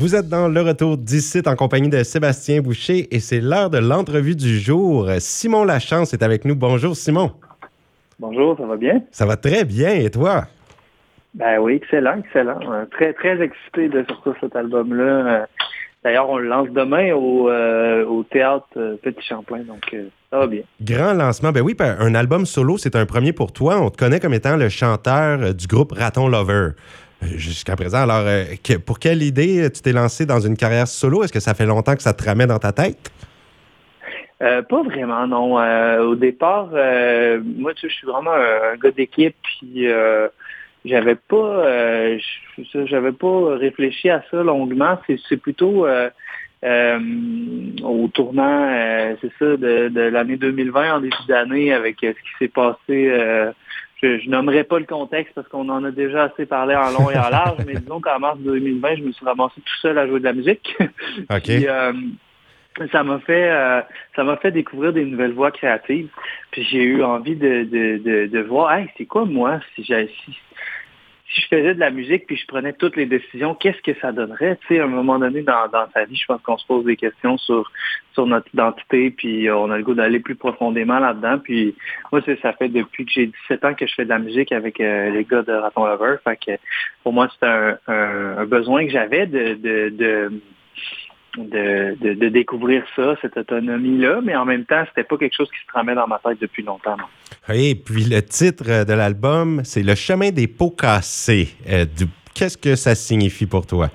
Vous êtes dans le retour d'ici en compagnie de Sébastien Boucher et c'est l'heure de l'entrevue du jour. Simon Lachance est avec nous. Bonjour Simon. Bonjour, ça va bien? Ça va très bien et toi? Ben oui, excellent, excellent. Euh, très, très excité de sortir cet album-là. Euh, d'ailleurs, on le lance demain au, euh, théâtre Petit Champlain, donc ça va bien. Grand lancement. Ben oui, un album solo, c'est un premier pour toi. On te connaît comme étant le chanteur du groupe Raton Lover. Jusqu'à présent, alors, euh, pour quelle idée tu t'es lancé dans une carrière solo? Est-ce que ça fait longtemps que ça te ramène dans ta tête? Euh, pas vraiment, non. Euh, au départ, moi, tu sais, je suis vraiment un, gars d'équipe, puis j'avais pas, j'avais pas réfléchi à ça longuement. C'est plutôt au tournant, c'est ça, de, de l'année 2020 en début d'année, avec ce qui s'est passé je, nommerai pas le contexte parce qu'on en a déjà assez parlé en long et en large, mais disons qu'en mars 2020, je me suis ramassé tout seul à jouer de la musique. OK. Euh, ça m'a fait euh, ça m'a fait découvrir des nouvelles voies créatives. Puis j'ai eu envie de, de, de, voir, hey, c'est quoi moi si, si, si je faisais de la musique puis je prenais toutes les décisions, qu'est-ce que ça donnerait? Tu sais, à un moment donné dans, dans vie, je pense qu'on se pose des questions sur, sur notre identité, puis on a le goût d'aller plus profondément là-dedans. Puis moi, ça fait depuis que j'ai 17 ans que je fais de la musique avec euh, les gars de Raton Lover. Fait que pour moi, c'est un, besoin que j'avais de, de de, découvrir ça, cette autonomie-là, mais en même temps, c'était pas quelque chose qui se tramait dans ma tête depuis longtemps. Oui, puis le titre de l'album, c'est Le chemin des pots cassés. Euh, qu'est-ce que ça signifie pour toi?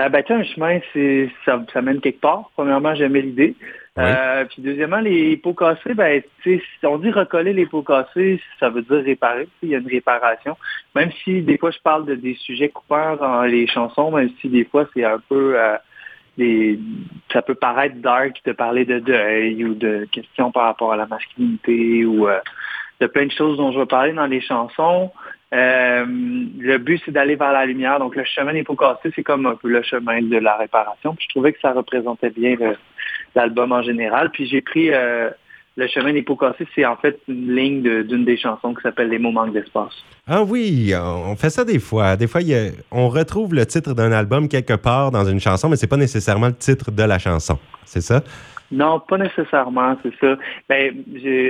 Euh, ben, un chemin, c'est ça, mène quelque part. Premièrement, j'aimais l'idée. Euh, puis deuxièmement, les pots cassés, ben, si on dit recoller les pots cassés, ça veut dire réparer. Il y a une réparation. Même si des fois je parle de des sujets coupants dans les chansons, même si des fois c'est un peu euh, ça peut paraître dark de parler de deuil ou de questions par rapport à la masculinité ou euh, de plein de choses dont je vais parler dans les chansons. Le but, c'est d'aller vers la lumière. Donc, le chemin des pots cassés, c'est comme un peu le chemin de la réparation. Puis, je trouvais que ça représentait bien l'album en général. Puis, j'ai pris euh, le chemin des pots cassés, c'est en fait une ligne d'une des chansons qui s'appelle Les mots manquent d'espace. Ah oui, on fait ça des fois. Des fois, on retrouve le titre d'un album quelque part dans une chanson, mais c'est pas nécessairement le titre de la chanson. C'est ça? Non, pas nécessairement, c'est ça. Ben,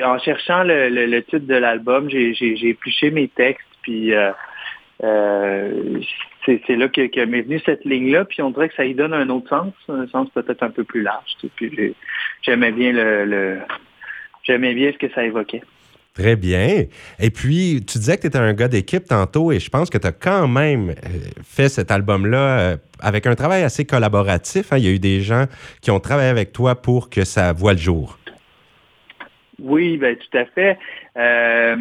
en cherchant le, titre de l'album, j'ai épluché mes textes, puis euh, euh, c'est là que, m'est venue cette ligne-là, puis on dirait que ça y donne un autre sens, un sens peut-être un peu plus large. Puis j'aimais bien le, j'aimais bien ce que ça évoquait. Très bien. Et puis, tu disais que tu étais un gars d'équipe tantôt et je pense que tu as quand même euh, fait cet album-là avec un travail assez collaboratif. Hein. Il y a eu des gens qui ont travaillé avec toi pour que ça voit le jour. Oui, ben tout à fait. Euh,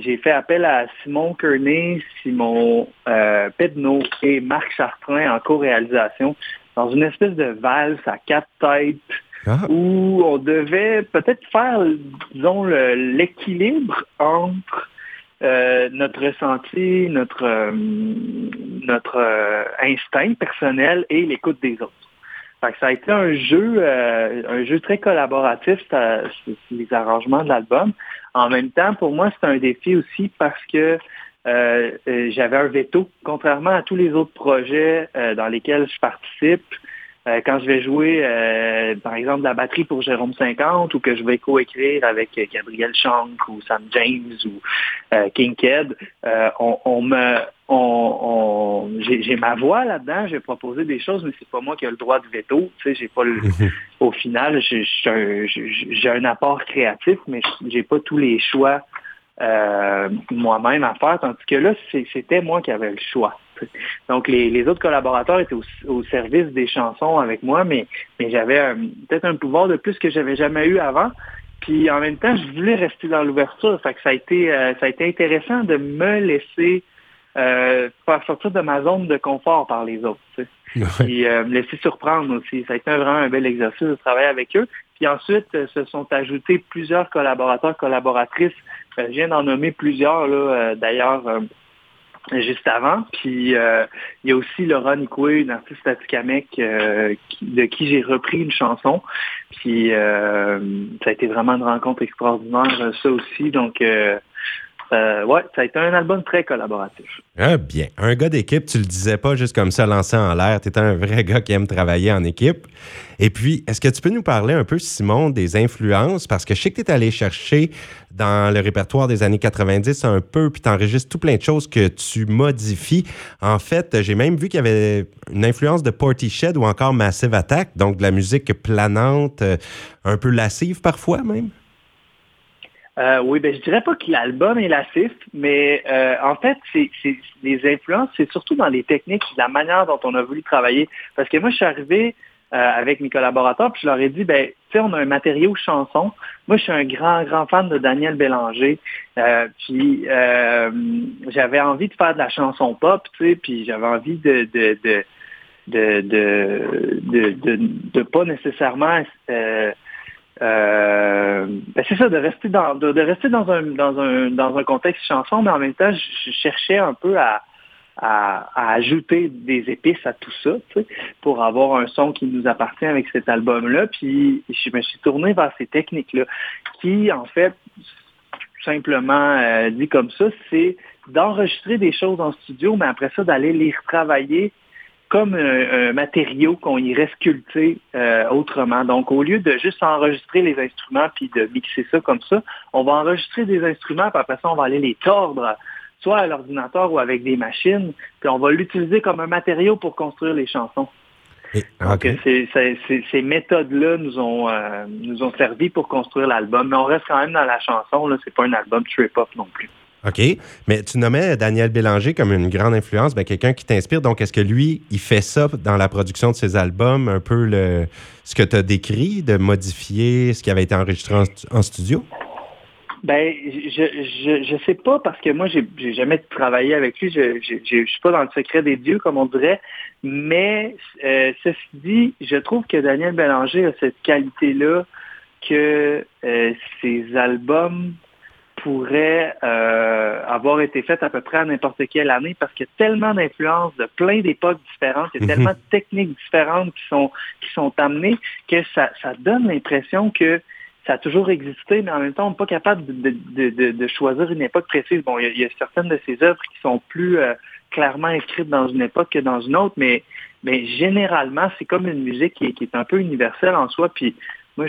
j'ai fait appel à Simon Kearney, Simon euh, Pedneau et Marc Chartrain en co-réalisation dans une espèce de valse à quatre têtes ah. où on devait peut-être faire, disons, l'équilibre entre euh, notre ressenti, notre, euh, notre instinct personnel et l'écoute des autres ça a été un jeu, euh, un jeu très collaboratif, les arrangements de l'album. En même temps, pour moi, c'est un défi aussi parce que euh, euh, j'avais un veto, contrairement à tous les autres projets dans lesquels je participe. Quand je vais jouer, par exemple, la batterie pour Jérôme 50 ou que je vais coécrire avec Gabriel Shank ou Sam James ou King Ked, on, on, me on, j'ai ma voix là-dedans, j'ai proposé des choses, mais c'est pas moi qui ai le droit de veto. Tu sais, j'ai pas le, au final, j'ai un apport créatif, mais j'ai pas tous les choix euh, moi-même à faire, tandis que là, c'était moi qui avais le choix. Donc, les, autres collaborateurs étaient au, service des chansons avec moi, mais, mais j'avais peut-être un pouvoir de plus que j'avais jamais eu avant. Puis en même temps, je voulais rester dans l'ouverture. Fait que ça a été, euh, ça a été intéressant de me laisser euh, faire sortir de ma zone de confort par les autres. Tu euh, me laisser surprendre aussi. Ça a été vraiment un bel exercice de travailler avec eux. Puis ensuite, se sont ajoutés plusieurs collaborateurs, collaboratrices. je viens d'en nommer plusieurs, là, d'ailleurs, juste avant. Puis il y a aussi Laura Nicoué, une artiste atikamekw, de qui j'ai repris une chanson. Puis ça a été vraiment une rencontre extraordinaire, ça aussi. Donc euh, ouais, ça a été un album très collaboratif. Ah, bien. Un gars d'équipe, tu le disais pas juste comme ça, lancé en l'air. Tu étais un vrai gars qui aime travailler en équipe. Et puis, est-ce que tu peux nous parler un peu, Simon, des influences? Parce que je sais que tu es allé chercher dans le répertoire des années 90 un peu, puis tu enregistres tout plein de choses que tu modifies. En fait, j'ai même vu qu'il y avait une influence de Portishead ou encore Massive Attack, donc de la musique planante, euh, un peu lascive parfois même. Euh, oui, ben je dirais pas que l'album est lassif, mais euh, en fait, c'est, les influences, c'est surtout dans les techniques, la manière dont on a voulu travailler. Parce que moi, je suis arrivé euh, avec mes collaborateurs, puis je leur ai dit, ben, tu sais, on a un matériau chanson. Moi, je suis un grand, grand fan de Daniel Bélanger. puis j'avais envie de faire de la chanson pop, tu sais, puis j'avais envie de, de, de de de, de, de, pas nécessairement euh, ben c'est ça, de rester dans de, rester dans un dans un dans un contexte chanson, mais en même temps, je, cherchais un peu à, à, ajouter des épices à tout ça, pour avoir un son qui nous appartient avec cet album-là. Puis je me suis tourné vers ces techniques-là, qui en fait simplement euh, dit comme ça, c'est d'enregistrer des choses en studio, mais après ça, d'aller les retravailler comme un, matériau qu'on irait sculpter euh, autrement. Donc, au lieu de juste enregistrer les instruments puis de mixer ça comme ça, on va enregistrer des instruments, puis après ça, on va aller les tordre, soit à l'ordinateur ou avec des machines, puis on va l'utiliser comme un matériau pour construire les chansons. Donc, ces méthodes-là nous ont euh, nous ont servi pour construire l'album, mais on reste quand même dans la chanson. Là, c'est pas un album trip-hop non plus. OK. Mais tu nommais Daniel Bélanger comme une grande influence, ben, quelqu'un qui t'inspire. Donc, est-ce que lui, il fait ça dans la production de ses albums, un peu le, ce que tu as décrit, de modifier ce qui avait été enregistré en, studio? Ben, je, ne sais pas parce que moi, j'ai jamais travaillé avec lui. Je, je, suis pas dans le secret des dieux, comme on dirait. Mais euh, ceci dit, je trouve que Daniel Bélanger a cette qualité-là que euh, ses albums pourrait euh, avoir été faite à peu près à n'importe quelle année parce qu'il y a tellement d'influences de plein d'époques différentes, il y a tellement de techniques différentes qui sont, qui sont amenées que ça, ça donne l'impression que ça a toujours existé, mais en même temps, on n'est pas capable de, de, de, choisir une époque précise. Bon, il y, a, certaines de ces œuvres qui sont plus euh, clairement inscrites dans une époque que dans une autre, mais, mais généralement, c'est comme une musique qui est, qui est un peu universelle en soi. Puis moi,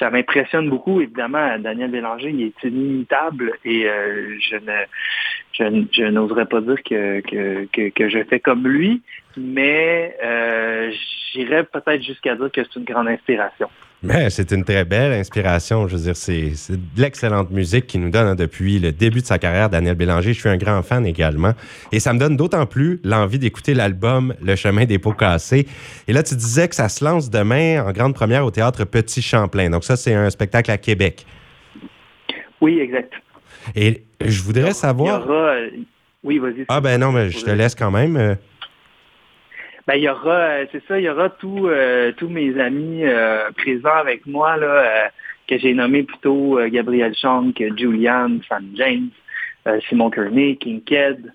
ça m'impressionne beaucoup. Évidemment, Daniel Bélanger, il est inimitable et euh, je ne je, n'oserais pas dire que, que, que, je fais comme lui, mais euh, j'irais peut-être jusqu'à dire que c'est une grande inspiration. Mais c'est une très belle inspiration. Je veux dire, c'est de l'excellente musique qui nous donne hein, depuis le début de sa carrière, Daniel Bélanger. Je suis un grand fan également. Et ça me donne d'autant plus l'envie d'écouter l'album Le chemin des pots cassés. Et là, tu disais que ça se lance demain en grande première au théâtre Petit Champlain. Donc, ça, c'est un spectacle à Québec. Oui, exact. Et je voudrais savoir. Il y aura... Euh, oui, vas-y. Ah, ben non, mais je te laisse quand même. Euh, ben, il y aura, euh, c'est ça, il y aura tous euh, tous mes amis euh, présents avec moi là, que j'ai nommés plutôt Gabriel Chang, Julian, Sam James, Simon Kearney, King Ked,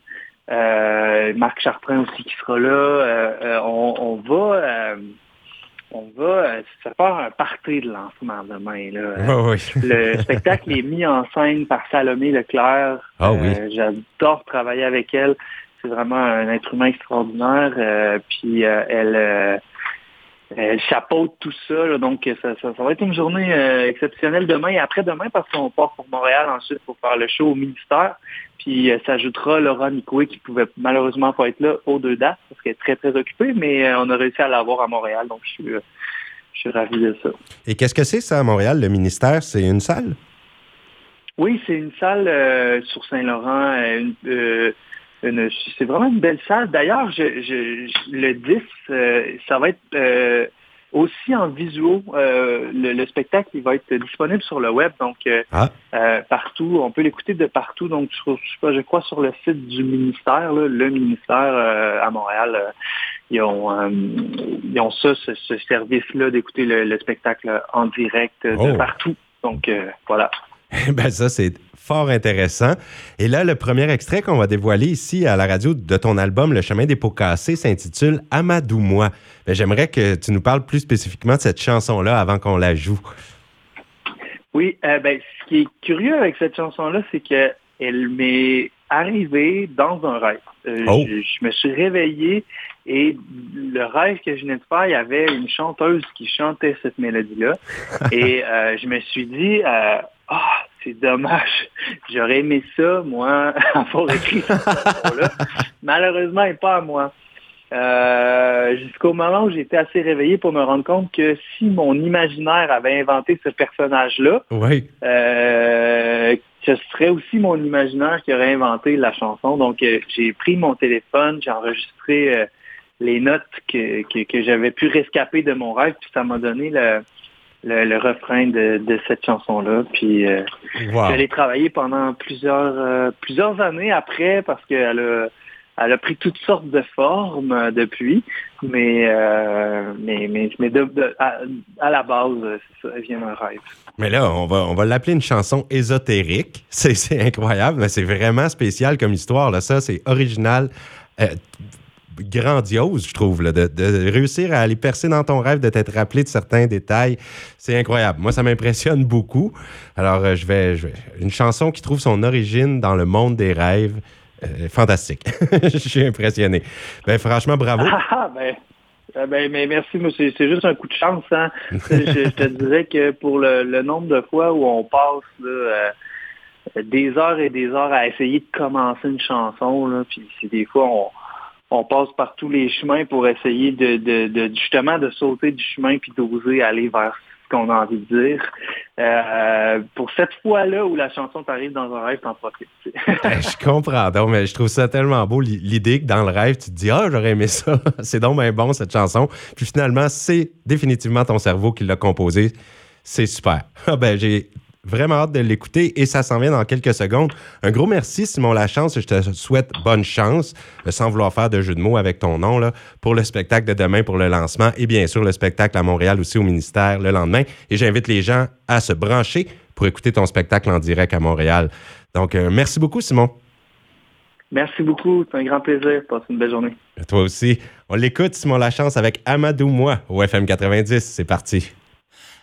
Marc Chartrain aussi qui sera là. On, va on va se faire un party de lancement demain. Là. Le spectacle est mis en scène par Salomé Leclerc. Ah oui. J'adore travailler avec elle c'est vraiment un être humain extraordinaire. Euh, puis euh, elle, euh, elle chapeaute tout ça. donc, ça, va être une journée exceptionnelle demain et après-demain parce qu'on part pour Montréal ensuite pour faire le show au ministère. Puis s'ajoutera Laura Nicoué qui pouvait malheureusement pas être là aux deux dates parce qu'elle est très, très occupée, mais on a réussi à l'avoir à Montréal. Donc, je suis, je suis ravi de ça. Et qu'est-ce que c'est ça à Montréal, le ministère? C'est une salle? Oui, c'est une salle sur Saint-Laurent. C'est vraiment une belle salle. D'ailleurs, le 10, euh, ça va être euh, aussi en visuel. Euh, le, spectacle il va être disponible sur le web, donc ah. partout. On peut l'écouter de partout. Donc, je, crois sur le site du ministère, le ministère à Montréal. ils ont, ils ont ça, ce, service-là d'écouter le, spectacle en direct de oh. partout. Donc, voilà. ben ça, c'est fort intéressant. Et là, le premier extrait qu'on va dévoiler ici à la radio de ton album Le chemin des pots cassés s'intitule Amadou-moi. Ben, j'aimerais que tu nous parles plus spécifiquement de cette chanson-là avant qu'on la joue. Oui, euh, ben, ce qui est curieux avec cette chanson-là, c'est qu'elle m'est arrivée dans un rêve. Euh, Oh. je, je me suis réveillé et le rêve que je venais de faire, il y avait une chanteuse qui chantait cette mélodie-là. et euh, je me suis dit, ah, c'est dommage. J'aurais aimé ça, moi, avoir écrit cette chanson-là. Malheureusement, n'est pas à moi. Euh, jusqu'au moment où j'étais assez réveillé pour me rendre compte que si mon imaginaire avait inventé ce personnage-là, Oui. euh, ce serait aussi mon imaginaire qui aurait inventé la chanson. Donc, euh, j'ai pris mon téléphone, j'ai enregistré les notes que, que, que j'avais pu rescaper de mon rêve, puis ça m'a donné le, le, le refrain de, de cette chanson-là. Puis, euh, Wow. je l'ai travaillé pendant plusieurs, euh, plusieurs années après parce qu'elle a, elle a pris toutes sortes de formes euh, depuis, mais, euh, mais, mais, mais de- de- à, à la base, c'est ça, elle vient d'un rêve. Mais là, on va, on va l'appeler une chanson ésotérique. C'est, c'est incroyable, mais c'est vraiment spécial comme histoire. Là. Ça, c'est original, grandiose, je trouve, de, réussir à aller percer dans ton rêve, de t'être rappelé de certains détails. C'est incroyable. Moi, ça m'impressionne beaucoup. Alors, euh, je, vais, Une chanson qui trouve son origine dans le monde des rêves. euh, fantastique. je suis impressionné. Ben, franchement, bravo. Ah, ben, euh, ben, mais merci, moi, c'est juste un coup de chance. Hein. je, te dirais que pour le, nombre de fois où on passe euh, des heures et des heures à essayer de commencer une chanson, là, puis c'est des fois on, on passe par tous les chemins pour essayer de, justement de sauter du chemin puis d'oser aller vers ce qu'on a envie de dire. Euh, pour cette fois-là où la chanson t'arrive dans un rêve, t'en profites. Ben, je comprends donc, mais je trouve ça tellement beau, l'i- l'idée que dans le rêve, tu te dis Ah, j'aurais aimé ça. c'est donc bien bon, cette chanson. Puis finalement, c'est définitivement ton cerveau qui l'a composé. C'est super. Ah ben, j'ai vraiment hâte de l'écouter et ça s'en vient dans quelques secondes. Un gros merci, Simon Lachance. Je te souhaite bonne chance, euh, sans vouloir faire de jeu de mots avec ton nom, là, pour le spectacle de demain, pour le lancement et bien sûr le spectacle à Montréal aussi au ministère le lendemain. Et j'invite les gens à se brancher pour écouter ton spectacle en direct à Montréal. Donc, euh, merci beaucoup, Simon. Merci beaucoup, c'est un grand plaisir. Passe une belle journée. Toi aussi. On l'écoute, Simon Lachance, avec Amadou Moi au FM 90. C'est parti.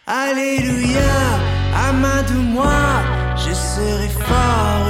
Alléluia, amadou-moi, je serai fort